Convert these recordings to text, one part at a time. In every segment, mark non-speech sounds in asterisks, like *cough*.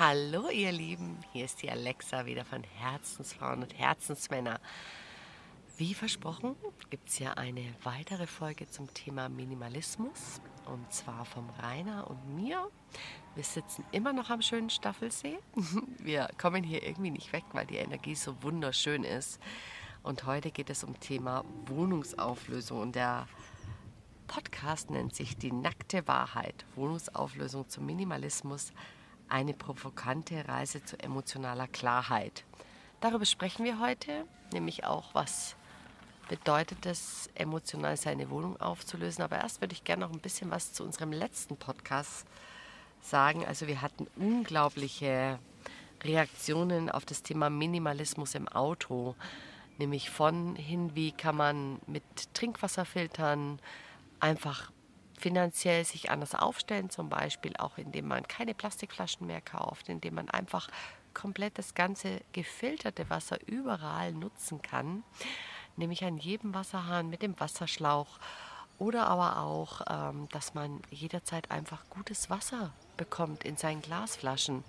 Hallo ihr Lieben, hier ist die Alexa wieder von Herzensfrauen und Herzensmänner. Wie versprochen gibt es hier eine weitere Folge zum Thema Minimalismus und zwar vom Rainer und mir. Wir sitzen immer noch am schönen Staffelsee. *laughs* Wir kommen hier irgendwie nicht weg, weil die Energie so wunderschön ist. Und heute geht es um Thema Wohnungsauflösung und der Podcast nennt sich Die nackte Wahrheit, Wohnungsauflösung zum Minimalismus, eine provokante Reise zu emotionaler Klarheit. Darüber sprechen wir heute, nämlich auch, was bedeutet es, emotional seine Wohnung aufzulösen. Aber erst würde ich gerne noch ein bisschen was zu unserem letzten Podcast sagen. Also wir hatten unglaubliche Reaktionen auf das Thema Minimalismus im Auto, nämlich von hin, wie kann man mit Trinkwasserfiltern einfach finanziell sich anders aufstellen, zum Beispiel auch indem man keine Plastikflaschen mehr kauft, indem man einfach komplett das ganze gefilterte Wasser überall nutzen kann, nämlich an jedem Wasserhahn mit dem Wasserschlauch oder aber auch, ähm, dass man jederzeit einfach gutes Wasser bekommt in seinen Glasflaschen.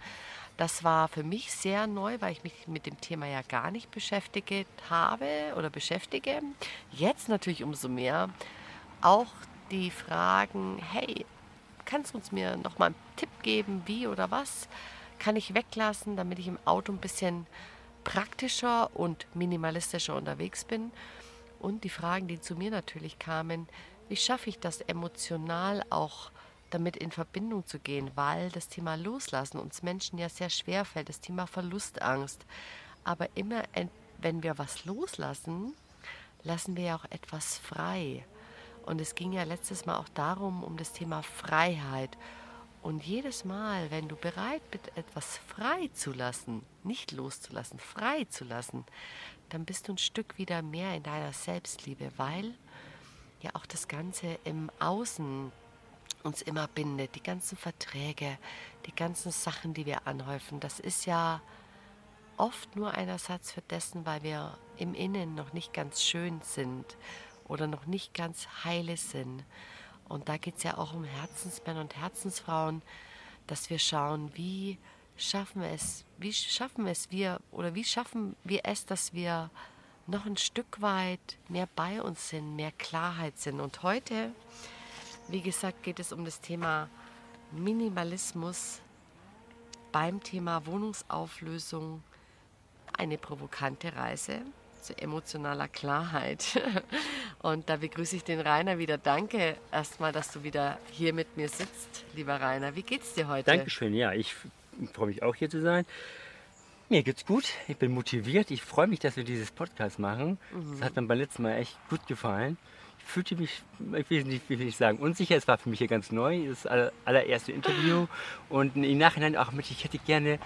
Das war für mich sehr neu, weil ich mich mit dem Thema ja gar nicht beschäftigt habe oder beschäftige. Jetzt natürlich umso mehr. Auch die fragen, hey, kannst du uns mir noch mal einen Tipp geben, wie oder was kann ich weglassen, damit ich im Auto ein bisschen praktischer und minimalistischer unterwegs bin? Und die Fragen, die zu mir natürlich kamen, wie schaffe ich das emotional auch damit in Verbindung zu gehen, weil das Thema Loslassen uns Menschen ja sehr schwer fällt, das Thema Verlustangst. Aber immer, wenn wir was loslassen, lassen wir ja auch etwas frei. Und es ging ja letztes Mal auch darum, um das Thema Freiheit. Und jedes Mal, wenn du bereit bist, etwas frei zu lassen, nicht loszulassen, frei zu lassen, dann bist du ein Stück wieder mehr in deiner Selbstliebe, weil ja auch das Ganze im Außen uns immer bindet. Die ganzen Verträge, die ganzen Sachen, die wir anhäufen, das ist ja oft nur ein Ersatz für dessen, weil wir im Innen noch nicht ganz schön sind oder noch nicht ganz heile sind. Und da geht es ja auch um Herzensmänner und Herzensfrauen, dass wir schauen, wie schaffen wir es, wie schaffen es wir oder wie schaffen wir es, dass wir noch ein Stück weit mehr bei uns sind, mehr Klarheit sind. Und heute, wie gesagt, geht es um das Thema Minimalismus beim Thema Wohnungsauflösung, eine provokante Reise zu emotionaler Klarheit. *laughs* Und da begrüße ich den Rainer wieder. Danke erstmal, dass du wieder hier mit mir sitzt, lieber Rainer. Wie geht's dir heute? Dankeschön, ja, ich freue mich auch hier zu sein. Mir geht's gut, ich bin motiviert, ich freue mich, dass wir dieses Podcast machen. Mhm. Das hat mir beim letzten Mal echt gut gefallen. Ich fühlte mich, ich will nicht, will nicht sagen, unsicher. Es war für mich hier ganz neu, das allererste Interview. Und im Nachhinein auch mit, ich hätte gerne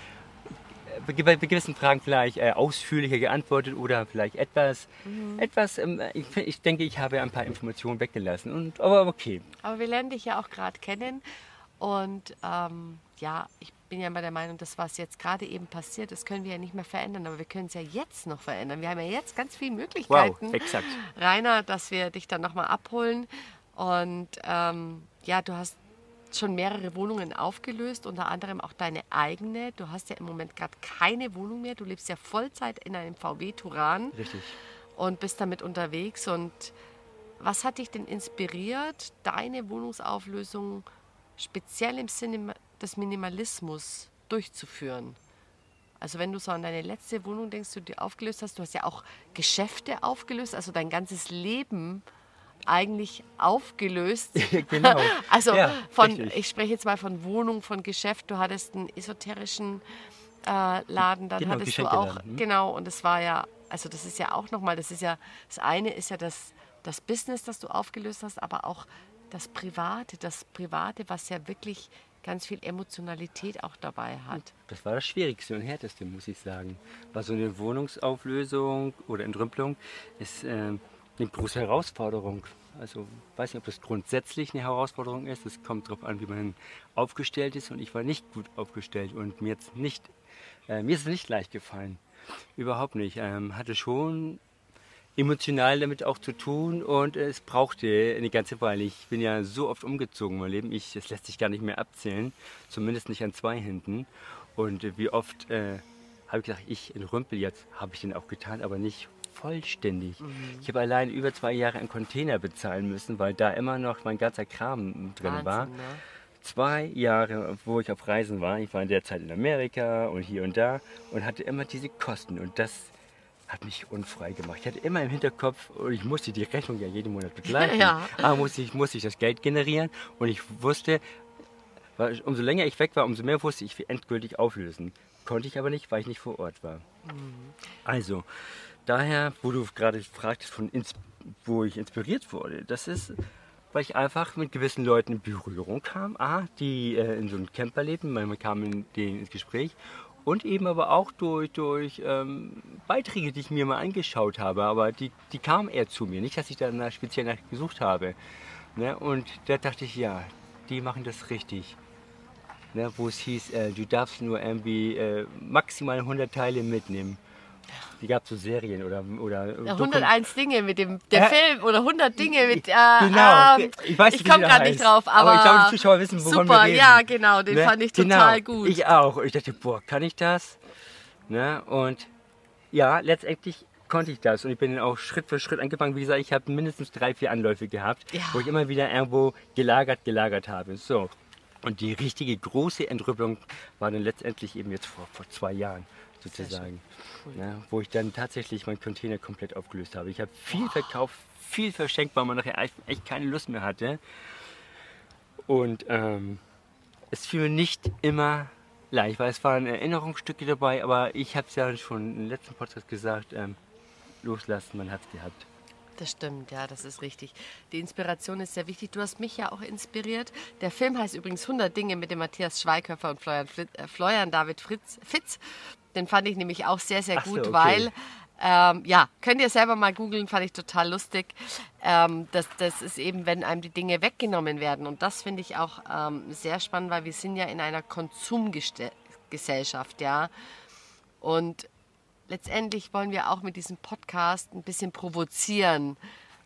bei gewissen Fragen vielleicht äh, ausführlicher geantwortet oder vielleicht etwas, mhm. etwas ähm, ich, ich, denke, ich habe ein paar Informationen weggelassen. Und, aber okay. Aber wir lernen dich ja auch gerade kennen. Und ähm, ja, ich bin ja immer der Meinung, das, was jetzt gerade eben passiert, das können wir ja nicht mehr verändern, aber wir können es ja jetzt noch verändern. Wir haben ja jetzt ganz viele Möglichkeiten, wow, exakt. Rainer, dass wir dich dann nochmal abholen. Und ähm, ja, du hast schon mehrere Wohnungen aufgelöst, unter anderem auch deine eigene. Du hast ja im Moment gerade keine Wohnung mehr. Du lebst ja Vollzeit in einem VW Turan. Richtig. Und bist damit unterwegs. Und was hat dich denn inspiriert, deine Wohnungsauflösung speziell im Sinne des Minimalismus durchzuführen? Also wenn du so an deine letzte Wohnung denkst, die du aufgelöst hast, du hast ja auch Geschäfte aufgelöst, also dein ganzes Leben eigentlich aufgelöst. *laughs* genau. *laughs* also ja, von, richtig. ich spreche jetzt mal von Wohnung, von Geschäft. Du hattest einen esoterischen äh, Laden, dann genau, hattest du auch, hm? genau, und das war ja, also das ist ja auch nochmal, das ist ja, das eine ist ja das, das Business, das du aufgelöst hast, aber auch das Private, das Private, was ja wirklich ganz viel Emotionalität auch dabei hat. Das war das Schwierigste und Härteste, muss ich sagen. War so eine Wohnungsauflösung oder Entrümpelung ist äh, eine große Herausforderung. Also weiß nicht, ob das grundsätzlich eine Herausforderung ist. Es kommt darauf an, wie man aufgestellt ist. Und ich war nicht gut aufgestellt und mir jetzt nicht, äh, mir ist es nicht leicht gefallen. Überhaupt nicht. Ähm, hatte schon emotional damit auch zu tun und es brauchte eine ganze Weile. Ich bin ja so oft umgezogen in meinem Leben, ich, das lässt sich gar nicht mehr abzählen, zumindest nicht an zwei Händen. Und wie oft äh, habe ich gesagt, ich entrümpel jetzt, habe ich den auch getan, aber nicht vollständig. Mhm. Ich habe allein über zwei Jahre einen Container bezahlen müssen, weil da immer noch mein ganzer Kram drin Wahnsinn, war. Ne? Zwei Jahre, wo ich auf Reisen war. Ich war in der Zeit in Amerika und hier und da und hatte immer diese Kosten. Und das hat mich unfrei gemacht. Ich hatte immer im Hinterkopf, ich musste die Rechnung ja jeden Monat begleiten. *laughs* Ja. Aber musste ich, musste ich das Geld generieren und ich wusste, umso länger ich weg war, umso mehr wusste ich, wie endgültig auflösen. Konnte ich aber nicht, weil ich nicht vor Ort war. Mhm. Also, daher, wo du gerade fragtest, von wo ich inspiriert wurde, das ist, weil ich einfach mit gewissen Leuten in Berührung kam, ah, die äh, in so einem Camper leben, man kam in denen ins Gespräch und eben aber auch durch, durch ähm, Beiträge, die ich mir mal angeschaut habe, aber die, die kamen eher zu mir, nicht, dass ich da speziell nach gesucht habe. Ne? Und da dachte ich, ja, die machen das richtig ne, wo es hieß, äh, du darfst nur irgendwie äh, maximal 100 Teile mitnehmen. Die gab es so Serien oder. oder ja, 101 Dinge mit dem der äh, Film oder 100 Dinge mit. Äh, genau, ähm, ich weiß Ich komme gerade nicht drauf, aber. Aber ich glaube, die Zuschauer wissen, wovon super, wir reden. ja, genau, den ne? fand ich genau, total genau, gut. Ich auch. Ich dachte, boah, kann ich das? Ne? Und ja, letztendlich konnte ich das und ich bin auch Schritt für Schritt angefangen. Wie gesagt, ich habe mindestens drei, vier Anläufe gehabt, ja. wo ich immer wieder irgendwo gelagert, gelagert habe. So, und die richtige große Entrüppelung war dann letztendlich eben jetzt vor, vor zwei Jahren sozusagen, cool. ja, wo ich dann tatsächlich meinen Container komplett aufgelöst habe. Ich habe viel wow. verkauft, viel verschenkt, weil man nachher echt keine Lust mehr hatte. Und ähm, es fiel mir nicht immer leicht, weil es waren Erinnerungsstücke dabei, aber ich habe es ja schon im letzten Podcast gesagt, ähm, loslassen, man hat es gehabt. Das stimmt, ja, das ist richtig. Die Inspiration ist sehr wichtig. Du hast mich ja auch inspiriert. Der Film heißt übrigens 100 Dinge mit dem Matthias Schweighöfer und Florian, Fritz, äh, Florian David Fritz, Fitz. Den fand ich nämlich auch sehr, sehr gut, so, okay. weil ähm, ja, könnt ihr selber mal googeln, fand ich total lustig. Ähm, das, das ist eben, wenn einem die Dinge weggenommen werden. Und das finde ich auch ähm, sehr spannend, weil wir sind ja in einer Konsumgesellschaft, ja. Und letztendlich wollen wir auch mit diesem Podcast ein bisschen provozieren,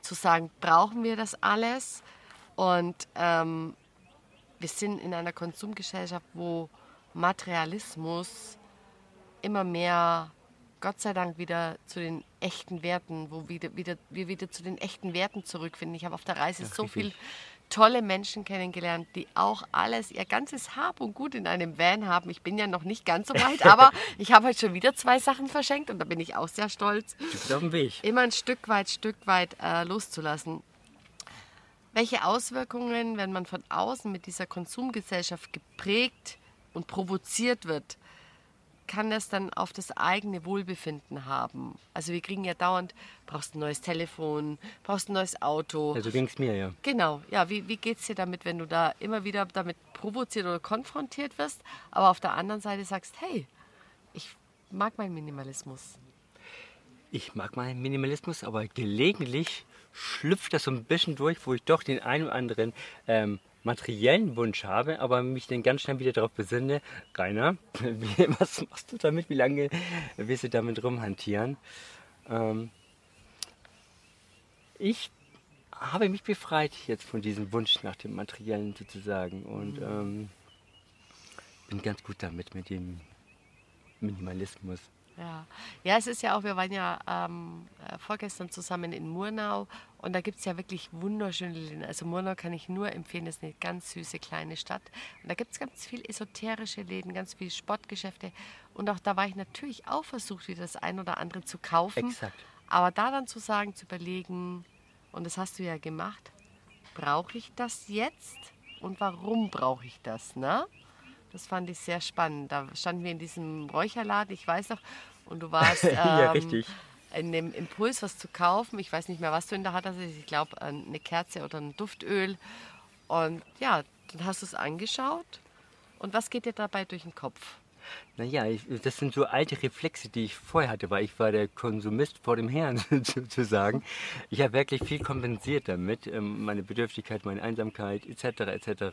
zu sagen, brauchen wir das alles? Und ähm, wir sind in einer Konsumgesellschaft, wo Materialismus immer mehr, Gott sei Dank, wieder zu den echten Werten, wo wieder, wieder, wir wieder zu den echten Werten zurückfinden. Ich habe auf der Reise ja, so richtig. viel tolle Menschen kennengelernt, die auch alles, ihr ganzes Hab und Gut in einem Van haben. Ich bin ja noch nicht ganz so weit, aber *laughs* ich habe heute schon wieder zwei Sachen verschenkt und da bin ich auch sehr stolz. Du bist auf dem Weg. Immer ein Stück weit, Stück weit äh, loszulassen. Welche Auswirkungen, wenn man von außen mit dieser Konsumgesellschaft geprägt und provoziert wird, kann das dann auf das eigene Wohlbefinden haben. Also wir kriegen ja dauernd, brauchst ein neues Telefon, brauchst ein neues Auto. Ja, so ging es mir, ja. Genau, ja, wie, wie geht es dir damit, wenn du da immer wieder damit provoziert oder konfrontiert wirst, aber auf der anderen Seite sagst, hey, ich mag meinen Minimalismus. Ich mag meinen Minimalismus, aber gelegentlich schlüpft das so ein bisschen durch, wo ich doch den einen oder anderen ähm, materiellen Wunsch habe, aber mich dann ganz schnell wieder darauf besinne, Rainer, *laughs* was machst du damit? Wie lange wirst du damit rumhantieren? Ähm, ich habe mich befreit jetzt von diesem Wunsch nach dem Materiellen sozusagen und mhm. ähm, bin ganz gut damit mit dem Minimalismus. Ja. ja, es ist ja auch, wir waren ja ähm, äh, vorgestern zusammen in Murnau und da gibt es ja wirklich wunderschöne Läden. Also Murnau kann ich nur empfehlen, das ist eine ganz süße kleine Stadt. Und da gibt es ganz viel esoterische Läden, ganz viele Sportgeschäfte. Und auch da war ich natürlich auch versucht, wieder das ein oder andere zu kaufen. Exakt. Aber da dann zu sagen, zu überlegen, und das hast du ja gemacht, brauche ich das jetzt und warum brauche ich das? Ne? Das fand ich sehr spannend. Da standen wir in diesem Räucherladen, ich weiß noch, und du *laughs* warst ähm, ja, richtig. in dem Impuls, was zu kaufen. Ich weiß nicht mehr, was du in der Hand hast. Ich glaube, eine Kerze oder ein Duftöl. Und ja, dann hast du es angeschaut. Und was geht dir dabei durch den Kopf? Naja, ich, das sind so alte Reflexe, die ich vorher hatte, weil ich war der Konsumist vor dem Herrn *laughs* sozusagen. Ich habe wirklich viel kompensiert damit, ähm, meine Bedürftigkeit, meine Einsamkeit etc. etc.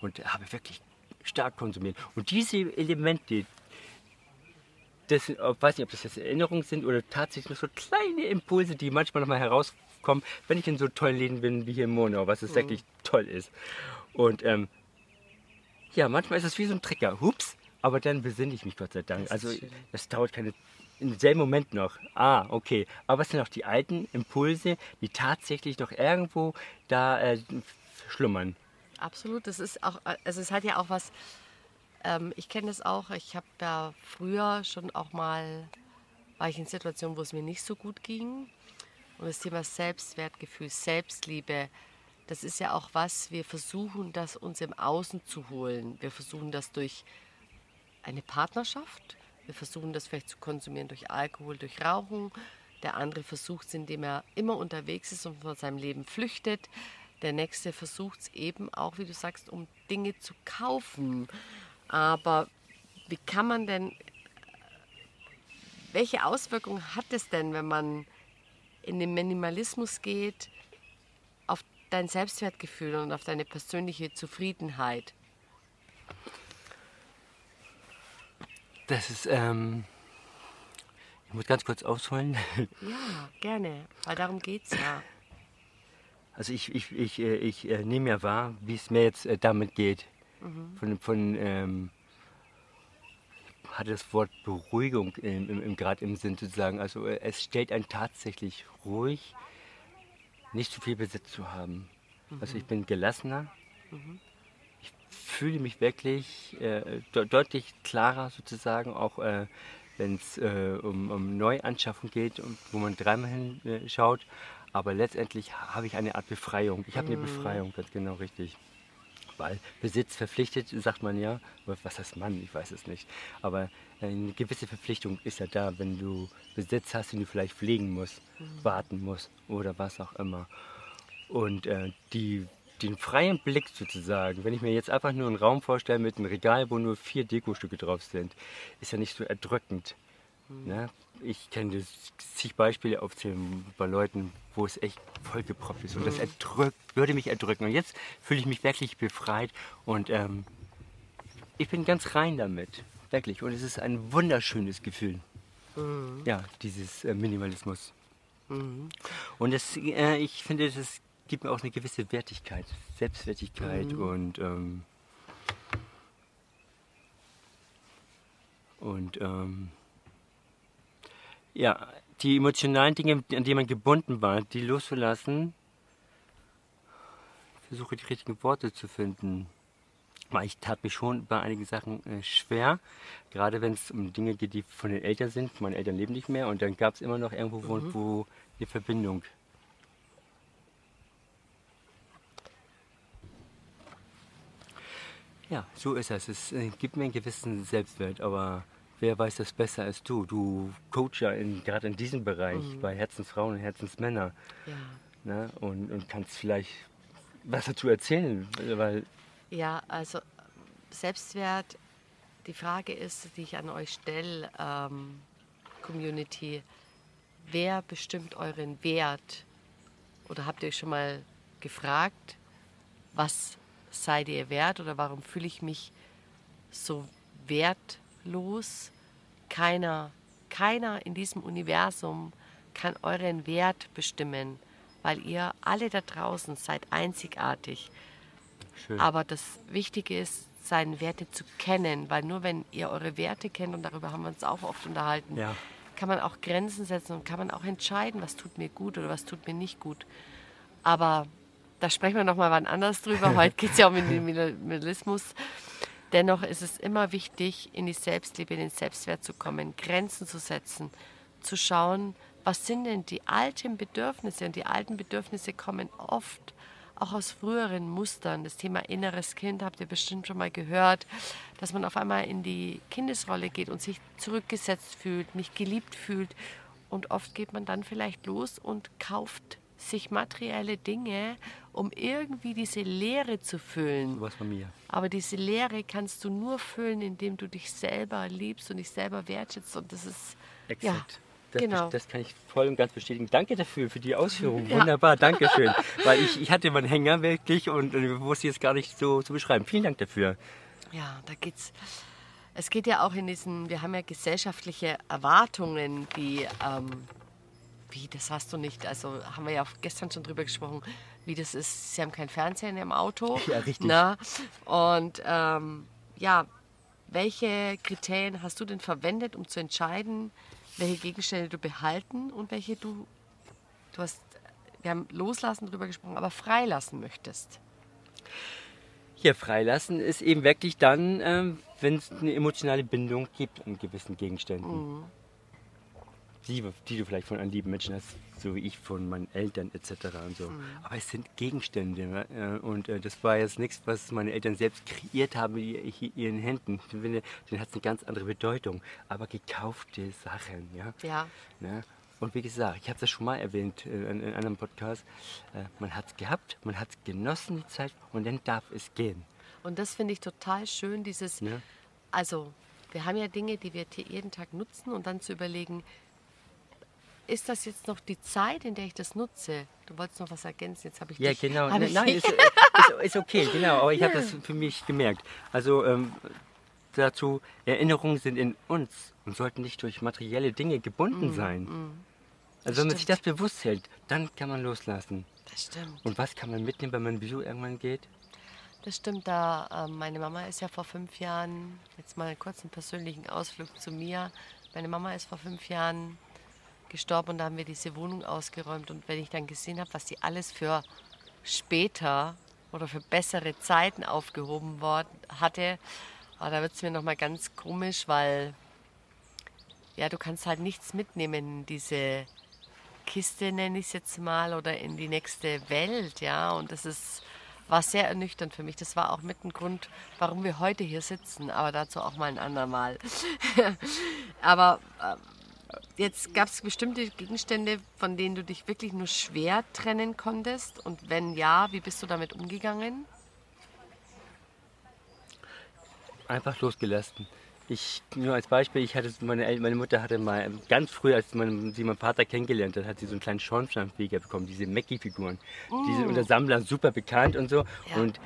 Und habe wirklich stark konsumiert. Und diese Elemente, das, ich weiß nicht, ob das jetzt Erinnerungen sind oder tatsächlich nur so kleine Impulse, die manchmal nochmal herauskommen, wenn ich in so tollen Läden bin wie hier in Monau, was es mhm. wirklich toll ist. Und ähm, ja, manchmal ist es wie so ein Trigger. Hups, aber dann besinne ich mich Gott sei Dank. Das also das dauert keine im selben Moment noch. Ah, okay. Aber es sind auch die alten Impulse, die tatsächlich noch irgendwo da äh, schlummern. Absolut. Das ist auch, also es hat ja auch was. Ähm, ich kenne das auch. Ich habe ja früher schon auch mal war ich in Situationen, wo es mir nicht so gut ging. Und das Thema Selbstwertgefühl, Selbstliebe, das ist ja auch was, wir versuchen das uns im Außen zu holen. Wir versuchen das durch eine Partnerschaft, wir versuchen das vielleicht zu konsumieren durch Alkohol, durch Rauchen. Der andere versucht es, indem er immer unterwegs ist und von seinem Leben flüchtet. Der nächste versucht es eben auch, wie du sagst, um Dinge zu kaufen. Aber wie kann man denn, welche Auswirkungen hat es denn, wenn man in den Minimalismus geht, auf dein Selbstwertgefühl und auf deine persönliche Zufriedenheit? Das ist, ähm, ich muss ganz kurz ausholen. Ja, gerne, weil darum geht es ja. Also ich, ich, ich, äh, ich, ich äh, nehme ja wahr, wie es mir jetzt äh, damit geht. Mhm. Von, von ähm, hatte das Wort Beruhigung im, im, im, gerade im Sinn sozusagen. Also es stellt einen tatsächlich ruhig, nicht zu viel Besitz zu haben. Mhm. Also ich bin gelassener. Mhm fühle mich wirklich äh, de deutlich klarer sozusagen, auch äh, wenn es äh, um, um Neuanschaffung geht, wo man dreimal hinschaut. Aber letztendlich habe ich eine Art Befreiung. Ich habe eine mhm. Befreiung, ganz genau richtig. Weil Besitz verpflichtet, sagt man ja. Was heißt Mann? Ich weiß es nicht. Aber eine gewisse Verpflichtung ist ja da, wenn du Besitz hast, den du vielleicht pflegen musst, mhm. warten musst oder was auch immer. Und äh, die den freien Blick sozusagen, wenn ich mir jetzt einfach nur einen Raum vorstelle mit einem Regal, wo nur vier Dekostücke drauf sind, ist ja nicht so erdrückend. Mhm. Ne? Ich kenne zig Beispiele aufzählen bei Leuten, wo es echt vollgeproppt ist. Und das hm. erdrückt, würde mich erdrücken. Und jetzt fühle ich mich wirklich befreit und ähm, ich bin ganz rein damit. Wirklich. Und es ist ein wunderschönes Gefühl. Mhm. Ja, dieses äh, Minimalismus. Mhm. Und das, äh, ich finde, das gibt mir auch eine gewisse Wertigkeit, Selbstwertigkeit mhm. und ähm, und ähm, ja, die emotionalen Dinge, an die man gebunden war, die loszulassen. Ich versuche die richtigen Worte zu finden. Ich tat mich schon bei einigen Sachen äh, schwer, gerade wenn es um Dinge geht, die von den Eltern sind. Meine Eltern leben nicht mehr und dann gab es immer noch irgendwo mhm. wo eine Verbindung Ja, so ist es. Es äh, gibt mir einen gewissen Selbstwert, aber wer weiß das besser als du? Du coach ja gerade in diesem Bereich mhm. bei Herzensfrauen und Herzensmänner. Ja. Ne? Und, und kannst vielleicht was dazu erzählen, weil ja, also Selbstwert. Die Frage ist, die ich an euch stelle, ähm, Community, wer bestimmt euren Wert? Oder habt ihr euch schon mal gefragt, was seid ihr wert oder warum fühle ich mich so wertlos? Keiner, keiner in diesem Universum kann euren Wert bestimmen, weil ihr alle da draußen seid einzigartig. Schön. Aber das Wichtige ist, seine Werte zu kennen, weil nur wenn ihr eure Werte kennt, und darüber haben wir uns auch oft unterhalten, ja. kann man auch Grenzen setzen und kann man auch entscheiden, was tut mir gut oder was tut mir nicht gut. Aber da sprechen wir nochmal wann anders drüber. *laughs* Heute geht es ja um den Minimalismus. Dennoch ist es immer wichtig, in die Selbstliebe, in den Selbstwert zu kommen, Grenzen zu setzen, zu schauen, was sind denn die alten Bedürfnisse. Und die alten Bedürfnisse kommen oft auch aus früheren Mustern. Das Thema inneres Kind habt ihr bestimmt schon mal gehört, dass man auf einmal in die Kindesrolle geht und sich zurückgesetzt fühlt, nicht geliebt fühlt. Und oft geht man dann vielleicht los und kauft sich materielle Dinge, um irgendwie diese Leere zu füllen. Was von mir. Aber diese Leere kannst du nur füllen, indem du dich selber liebst und dich selber wertschätzt. Und das ist. Exakt. Ja, das, genau. das kann ich voll und ganz bestätigen. Danke dafür, für die Ausführung. Ja. Wunderbar, danke schön. *laughs* Weil ich, ich hatte meinen Hänger wirklich und wusste jetzt gar nicht so zu beschreiben. Vielen Dank dafür. Ja, da geht's. es geht ja auch in diesen, wir haben ja gesellschaftliche Erwartungen, die, ähm, wie, das hast du nicht, also haben wir ja auch gestern schon drüber gesprochen, wie das ist, sie haben kein Fernseher in ihrem Auto. *laughs* Ja, richtig. Na? Und ähm, ja, welche Kriterien hast du denn verwendet, um zu entscheiden, welche Gegenstände du behalten und welche du, du hast, wir haben loslassen drüber gesprochen, aber freilassen möchtest? Hier freilassen ist eben wirklich dann, ähm, wenn es eine emotionale Bindung gibt an gewissen Gegenständen. Mhm. Die, die du vielleicht von einem lieben Menschen hast, so wie ich von meinen Eltern etc. und so. Mhm. Aber es sind Gegenstände? Äh, und äh, das war jetzt nichts, was meine Eltern selbst kreiert haben mit ihr- ihren Händen. Ich finde, Den hat es eine ganz andere Bedeutung. Aber gekaufte Sachen, ja. Ja, Ne? Und wie gesagt, ich habe das schon mal erwähnt äh, in, in einem Podcast, äh, man hat es gehabt, man hat es genossen, die Zeit, und dann darf es gehen. und das finde ich total schön, dieses, Ne? also wir haben ja Dinge, die wir jeden Tag nutzen und dann zu überlegen, ist das jetzt noch die Zeit, in der ich das nutze? Du wolltest noch was ergänzen, jetzt habe ich Ja, dich, genau. Ne- Nein, dich- ist, ist, ist okay, genau. Aber ich habe das für mich gemerkt. Also ähm, dazu, Erinnerungen sind in uns und sollten nicht durch materielle Dinge gebunden sein. Also wenn man sich das bewusst hält, dann kann man loslassen. das stimmt. Und was kann man mitnehmen, wenn man Besuch irgendwann geht? Das stimmt, da ähm, meine Mama ist ja vor fünf Jahren, jetzt mal einen kurzen persönlichen Ausflug zu mir. Meine Mama ist vor fünf Jahren gestorben und da haben wir diese Wohnung ausgeräumt. Und wenn ich dann gesehen habe, was sie alles für später oder für bessere Zeiten aufgehoben worden hatte, ah, da wird es mir nochmal ganz komisch, weil ja, du kannst halt nichts mitnehmen in diese Kiste, nenne ich es jetzt mal, oder in die nächste Welt, ja. Und das ist, war sehr ernüchternd für mich. Das war auch mit ein Grund, warum wir heute hier sitzen, aber dazu auch mal ein andermal. *laughs* aber äh, jetzt gab es bestimmte Gegenstände, von denen du dich wirklich nur schwer trennen konntest. Und wenn ja, wie bist du damit umgegangen? Einfach losgelassen. Ich, nur als Beispiel, ich hatte meine, meine Mutter hatte mal ganz früh, als man, sie meinen Vater kennengelernt hat, hat sie so einen kleinen Schornsteinfeger bekommen, diese Mackie-Figuren. Die sind unter Sammlern super bekannt und so. Ja. Und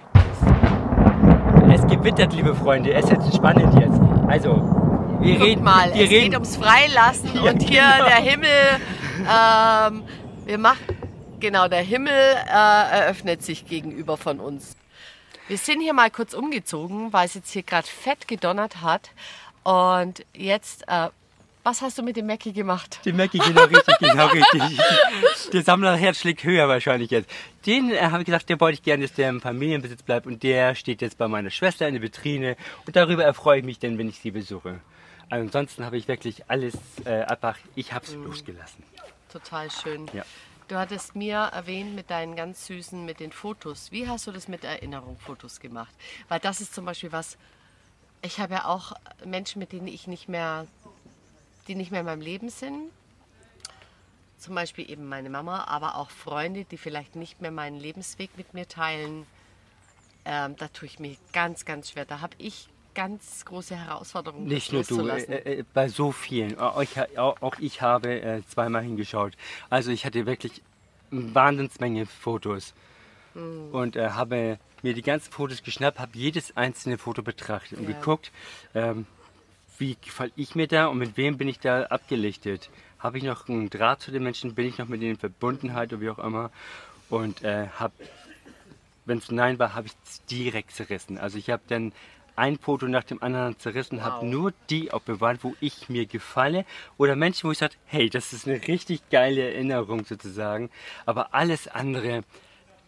es gewittert, liebe Freunde, es ist spannend jetzt. Also, wir Guck reden, mal, wir es reden, geht ums Freilassen *laughs* Ja, und hier genau. der Himmel, ähm, wir machen, genau, der Himmel äh, eröffnet sich gegenüber von uns. Wir sind hier mal kurz umgezogen, weil es jetzt hier gerade fett gedonnert hat. Und jetzt, äh, was hast du mit dem Mackie gemacht? Den Mackie, genau richtig, genau richtig. Der Sammlerherz schlägt höher wahrscheinlich jetzt. Den äh, habe ich gesagt, der wollte ich gerne, dass der im Familienbesitz bleibt und der steht jetzt bei meiner Schwester in der Vitrine und darüber erfreue ich mich dann, wenn ich sie besuche. Ansonsten habe ich wirklich alles äh, einfach, ich habe es losgelassen. Total schön. Ja. Du hattest mir erwähnt mit deinen ganz süßen, mit den Fotos. Wie hast du das mit Erinnerung Fotos gemacht? Weil das ist zum Beispiel was, ich habe ja auch Menschen, mit denen ich nicht mehr, die nicht mehr in meinem Leben sind. Zum Beispiel eben meine Mama, aber auch Freunde, die vielleicht nicht mehr meinen Lebensweg mit mir teilen. Ähm, da tue ich mir ganz, ganz schwer. Da habe ich ganz große Herausforderungen. das Nicht nur du, äh, äh, bei so vielen. Auch ich, auch, ich habe äh, zweimal hingeschaut. Also ich hatte wirklich eine Wahnsinnsmenge Fotos. Und äh, habe mir die ganzen Fotos geschnappt, habe jedes einzelne Foto betrachtet und Ja. geguckt, ähm, wie gefalle ich mir da und mit wem bin ich da abgelichtet. Habe ich noch einen Draht zu den Menschen, bin ich noch mit denen in Verbundenheit oder wie auch immer. Und äh, habe wenn es Nein war, habe ich es direkt zerrissen. Also ich habe dann ein Foto nach dem anderen zerrissen, habe Wow. nur die aufbewahrt, wo ich mir gefalle. Oder Menschen, wo ich sage, hey, das ist eine richtig geile Erinnerung sozusagen. Aber alles andere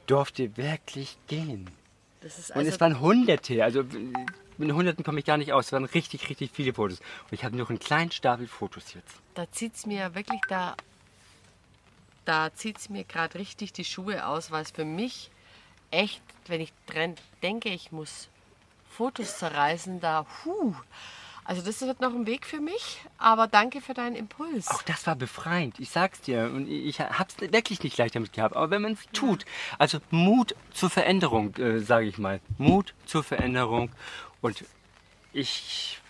durfte wirklich gehen. ist Und also es waren Hunderte, also mit Hunderten komme ich gar nicht aus. Es waren richtig, richtig viele Fotos. Und ich habe noch einen kleinen Stapel Fotos jetzt. da zieht es mir wirklich da, da zieht es mir gerade richtig die Schuhe aus, weil es für mich echt, wenn ich dran denke, ich muss Fotos zerreißen, da, huh, also das wird noch ein Weg für mich, aber danke für deinen Impuls. Auch das war befreiend, ich sag's dir. Und ich hab's wirklich nicht leicht damit gehabt. Aber wenn man es tut, also Mut zur Veränderung, äh, sage ich mal. Mut zur Veränderung. Und ich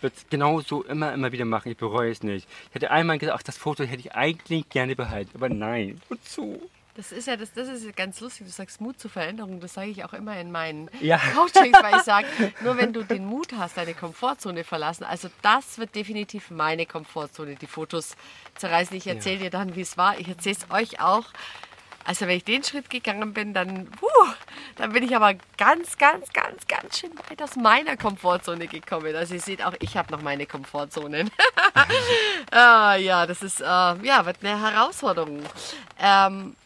würde es genauso immer, immer wieder machen. Ich bereue es nicht. Ich hätte einmal gesagt, ach, das Foto hätte ich eigentlich gerne behalten. Aber nein, wozu? Das ist ja das, das ist ganz lustig. Du sagst Mut zur Veränderung. Das sage ich auch immer in meinen Ja. *laughs* Coachings, weil ich sage, *laughs* nur wenn du den Mut hast, deine Komfortzone verlassen. Also das wird definitiv meine Komfortzone, die Fotos zerreißen. Ich erzähle dir dann, wie es war. Ich erzähle es euch auch. Also wenn ich den Schritt gegangen bin, dann, puh, dann bin ich aber ganz, ganz, ganz, ganz schön weit aus meiner Komfortzone gekommen. Also ihr seht auch, ich habe noch meine Komfortzonen. *laughs* ah, ja, das ist, äh, ja, wird eine Herausforderung. Ähm,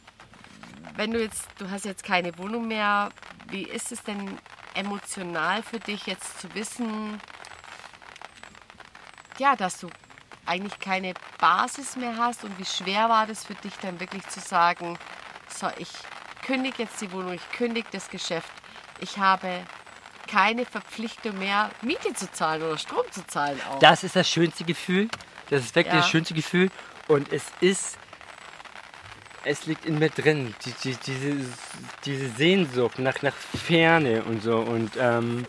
wenn du jetzt, du hast jetzt keine Wohnung mehr, wie ist es denn emotional für dich jetzt zu wissen, ja, dass du eigentlich keine Basis mehr hast und wie schwer war das für dich dann wirklich zu sagen, so, ich kündige jetzt die Wohnung, ich kündige das Geschäft, ich habe keine Verpflichtung mehr, Miete zu zahlen oder Strom zu zahlen auch. Das ist das schönste Gefühl. Das ist wirklich Ja. das schönste Gefühl. Und es ist, es liegt in mir drin, die, die, diese, diese Sehnsucht nach, nach Ferne und so. Und ähm,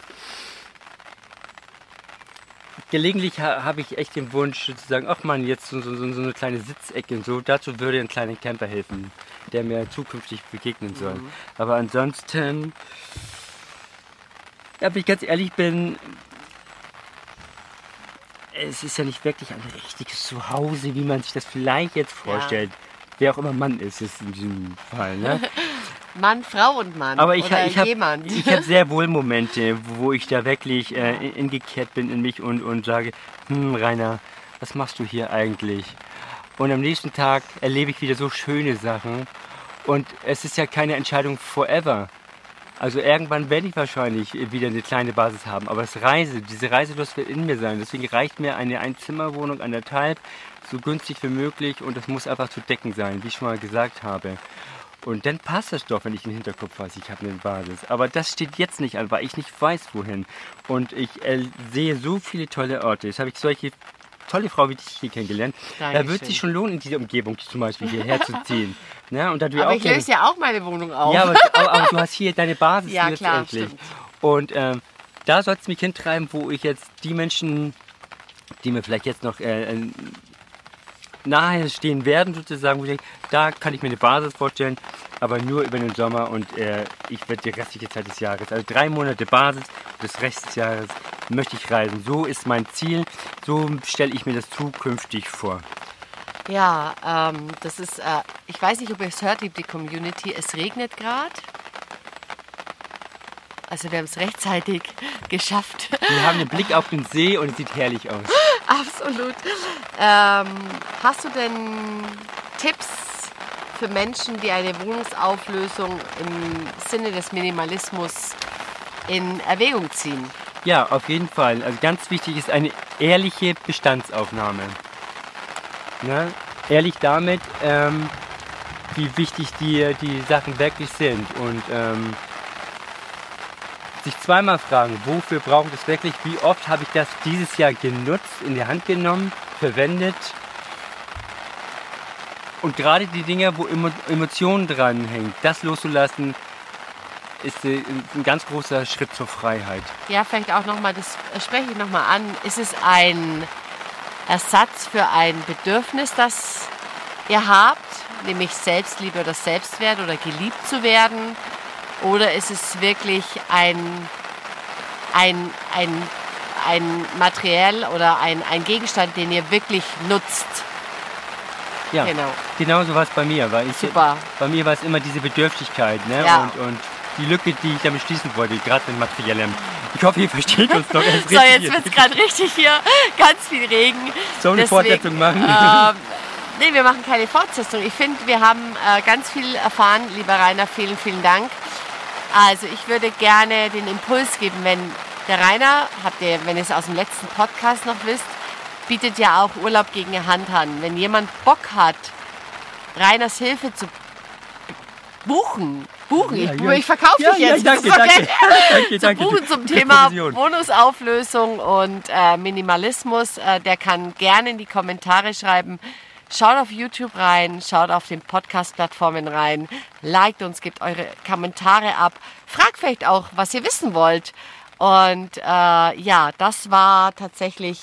gelegentlich ha, habe ich echt den Wunsch zu sagen, ach man, jetzt so, so, so so eine kleine Sitzecke und so. Dazu würde ein kleiner Camper helfen, der mir zukünftig begegnen soll. Aber ansonsten, ja, wenn ich ganz ehrlich bin, es ist ja nicht wirklich ein richtiges Zuhause, wie man sich das vielleicht jetzt vorstellt. Wer auch immer Mann ist, ist in diesem Fall. Ne? *laughs* Mann, Frau und Mann. Aber ich, oder ich habe hab sehr *laughs* wohl Momente, wo ich da wirklich äh, in- ingekehrt bin in mich und, und sage, hm, Rainer, was machst du hier eigentlich? Und am nächsten Tag erlebe ich wieder so schöne Sachen. Und es ist ja keine Entscheidung forever. Also irgendwann werde ich wahrscheinlich wieder eine kleine Basis haben. Aber das Reise, diese Reiselust wird in mir sein. Deswegen reicht mir eine Einzimmerwohnung, anderthalb, so günstig wie möglich. Und das muss einfach zu decken sein, wie ich schon mal gesagt habe. Und dann passt das doch, wenn ich im Hinterkopf weiß, ich habe eine Basis. Aber das steht jetzt nicht an, weil ich nicht weiß, wohin. Und ich äh, sehe so viele tolle Orte. Jetzt habe ich solche tolle Frau wie dich hier kennengelernt. Da Dankeschön. wird sich schon lohnen, in diese Umgebung zum Beispiel hierher zu ziehen. *laughs* Ne? Und da du ja Aber auch ich löse ja auch meine Wohnung auf. ja, aber, aber, aber du hast hier deine Basis Ja, klar, letztendlich. stimmt. Und ähm, da soll es mich hintreiben, wo ich jetzt die Menschen, die mir vielleicht jetzt noch äh, nahe stehen werden, sozusagen, ich da kann ich mir eine Basis vorstellen, aber nur über den Sommer und äh, ich werde die restliche Zeit des Jahres, also drei Monate Basis, das Rest des Jahres möchte ich reisen. So ist mein Ziel, so stelle ich mir das zukünftig vor. Ja, ähm, das ist, äh, ich weiß nicht, ob ihr es hört, liebe die Community, es regnet gerade. Also wir haben es rechtzeitig *laughs* geschafft. Wir haben einen Blick auf den See und es sieht herrlich aus. *laughs* Absolut. Ähm, hast du denn Tipps für Menschen, die eine Wohnungsauflösung im Sinne des Minimalismus in Erwägung ziehen? Ja, auf jeden Fall. Also ganz wichtig ist eine ehrliche Bestandsaufnahme. Ne? Ehrlich damit, ähm, wie wichtig die, die Sachen wirklich sind. Und ähm, sich zweimal fragen, wofür brauche ich das wirklich? Wie oft habe ich das dieses Jahr genutzt, in die Hand genommen, verwendet? Und gerade die Dinge, wo Emo Emotionen dranhängen, das loszulassen, ist äh, ein ganz großer Schritt zur Freiheit. Ja, vielleicht auch nochmal, das spreche ich nochmal an. Ist es ein Ersatz für ein Bedürfnis, das ihr habt, nämlich Selbstliebe oder Selbstwert oder geliebt zu werden? Oder ist es wirklich ein, ein, ein, ein Materiell oder ein, ein Gegenstand, den ihr wirklich nutzt? Ja, Genau. genau so war es bei mir. Weil ich, Super. Bei mir war es immer diese Bedürftigkeit ne? Ja. und, und die Lücke, die ich damit schließen wollte, gerade mit Materiellem. Ich hoffe, ihr versteht uns noch. Es So, jetzt wird es gerade richtig hier, ganz viel Regen. Sollen wir eine Fortsetzung machen? Ähm, nee, wir machen keine Fortsetzung. Ich finde, wir haben äh, ganz viel erfahren, lieber Rainer. Vielen, vielen Dank. Also ich würde gerne den Impuls geben, wenn der Rainer, habt ihr, wenn ihr es aus dem letzten Podcast noch wisst, bietet ja auch Urlaub gegen eine Hand an. Wenn jemand Bock hat, Rainers Hilfe zu buchen, buchen, Ja, ich, ja. ich verkaufe Ja, dich ja, jetzt. danke, Das ist danke. danke, *laughs* danke. buchen zum Thema Provision. Wohnungsauflösung und äh, Minimalismus. Äh, der kann gerne in die Kommentare schreiben. Schaut auf YouTube rein, schaut auf den Podcast-Plattformen rein, liked uns, gebt eure Kommentare ab, fragt vielleicht auch, was ihr wissen wollt. Und äh, ja, das war tatsächlich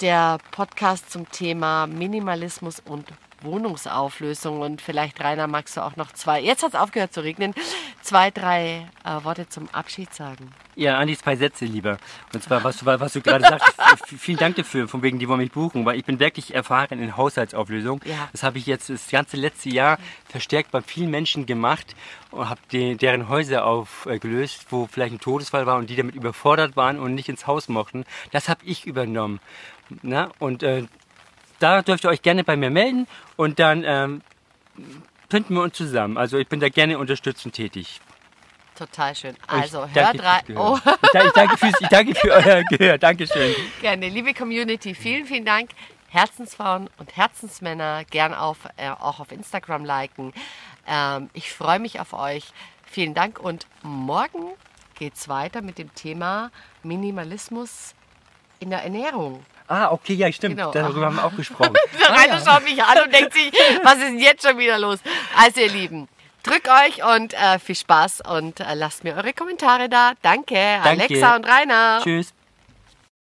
der Podcast zum Thema Minimalismus und Wohnungsauflösung. Und vielleicht, Rainer, magst du auch noch zwei, jetzt hat es aufgehört zu regnen, zwei, drei äh, Worte zum Abschied sagen. Ja, Andi, zwei Sätze lieber. Und zwar, was, du- was du gerade sagst, *laughs* vielen Dank dafür, von wegen, die wollen mich buchen, weil ich bin wirklich erfahren in Haushaltsauflösung. Ja. Das habe ich jetzt das ganze letzte Jahr verstärkt bei vielen Menschen gemacht und habe de, deren Häuser aufgelöst, wo vielleicht ein Todesfall war und die damit überfordert waren und nicht ins Haus mochten. Das habe ich übernommen. Na? Und äh, da dürft ihr euch gerne bei mir melden und dann ähm, finden wir uns zusammen. Also ich bin da gerne unterstützend tätig. Total schön. Ich Also, danke hört rein. Oh. Ich, danke, ich, danke fürs, ich danke für euer *laughs* Gehör. Dankeschön. gerne. Liebe Community, vielen, vielen Dank. Herzensfrauen und Herzensmänner gern auf, äh, auch auf Instagram liken. Ähm, ich freue mich auf euch. Vielen Dank und morgen geht's weiter mit dem Thema Minimalismus in der Ernährung. Ah, okay, ja, stimmt. Genau. Darüber haben wir auch gesprochen. *laughs* Der Rainer schaut mich an und denkt sich, *laughs* was ist denn jetzt schon wieder los? Also ihr Lieben, drückt euch und äh, viel Spaß und äh, lasst mir eure Kommentare da. Danke, Alexa und Rainer. Tschüss.